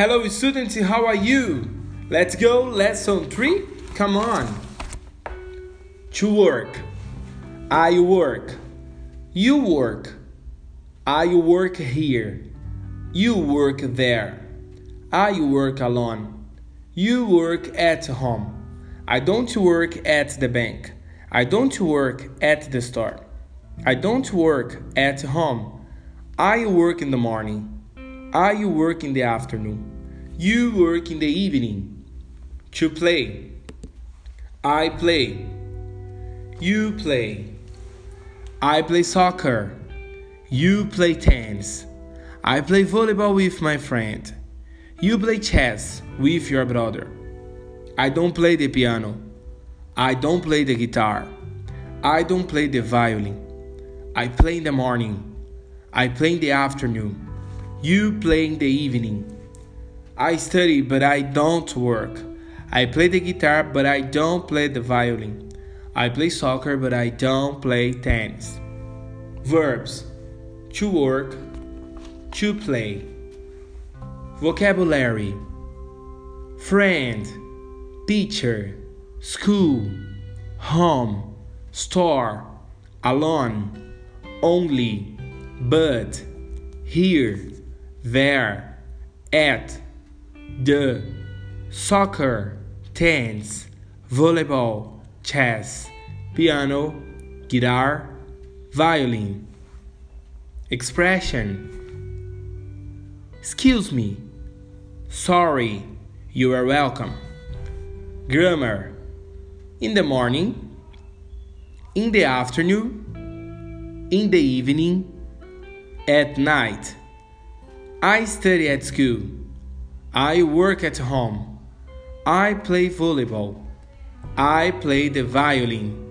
Hello, students, how are you? Let's go, lesson 3. Come on. To work. I work. You work. I work here. You work there. I work alone. You work at home. I don't work at the bank. I don't work at the store. I don't work at home. I work in the morning. I work in the afternoon. You work in the evening. To play. I play. You play. I play soccer. You play tennis. I play volleyball with my friend. You play chess with your brother. I don't play the piano. I don't play the guitar. I don't play the violin. I play in the morning. I play in the afternoon. You play in the evening. I study, but I don't work. I play the guitar, but I don't play the violin. I play soccer, but I don't play tennis. Verbs to work, to play. Vocabulary friend, teacher, school, home, store, alone, only, but, here there, at, the, soccer, tennis, volleyball, chess, piano, guitar, violin. Expression Excuse me. Sorry. You are welcome. Grammar In the morning, in the afternoon, in the evening, at night. I study at school. I work at home. I play volleyball. I play the violin.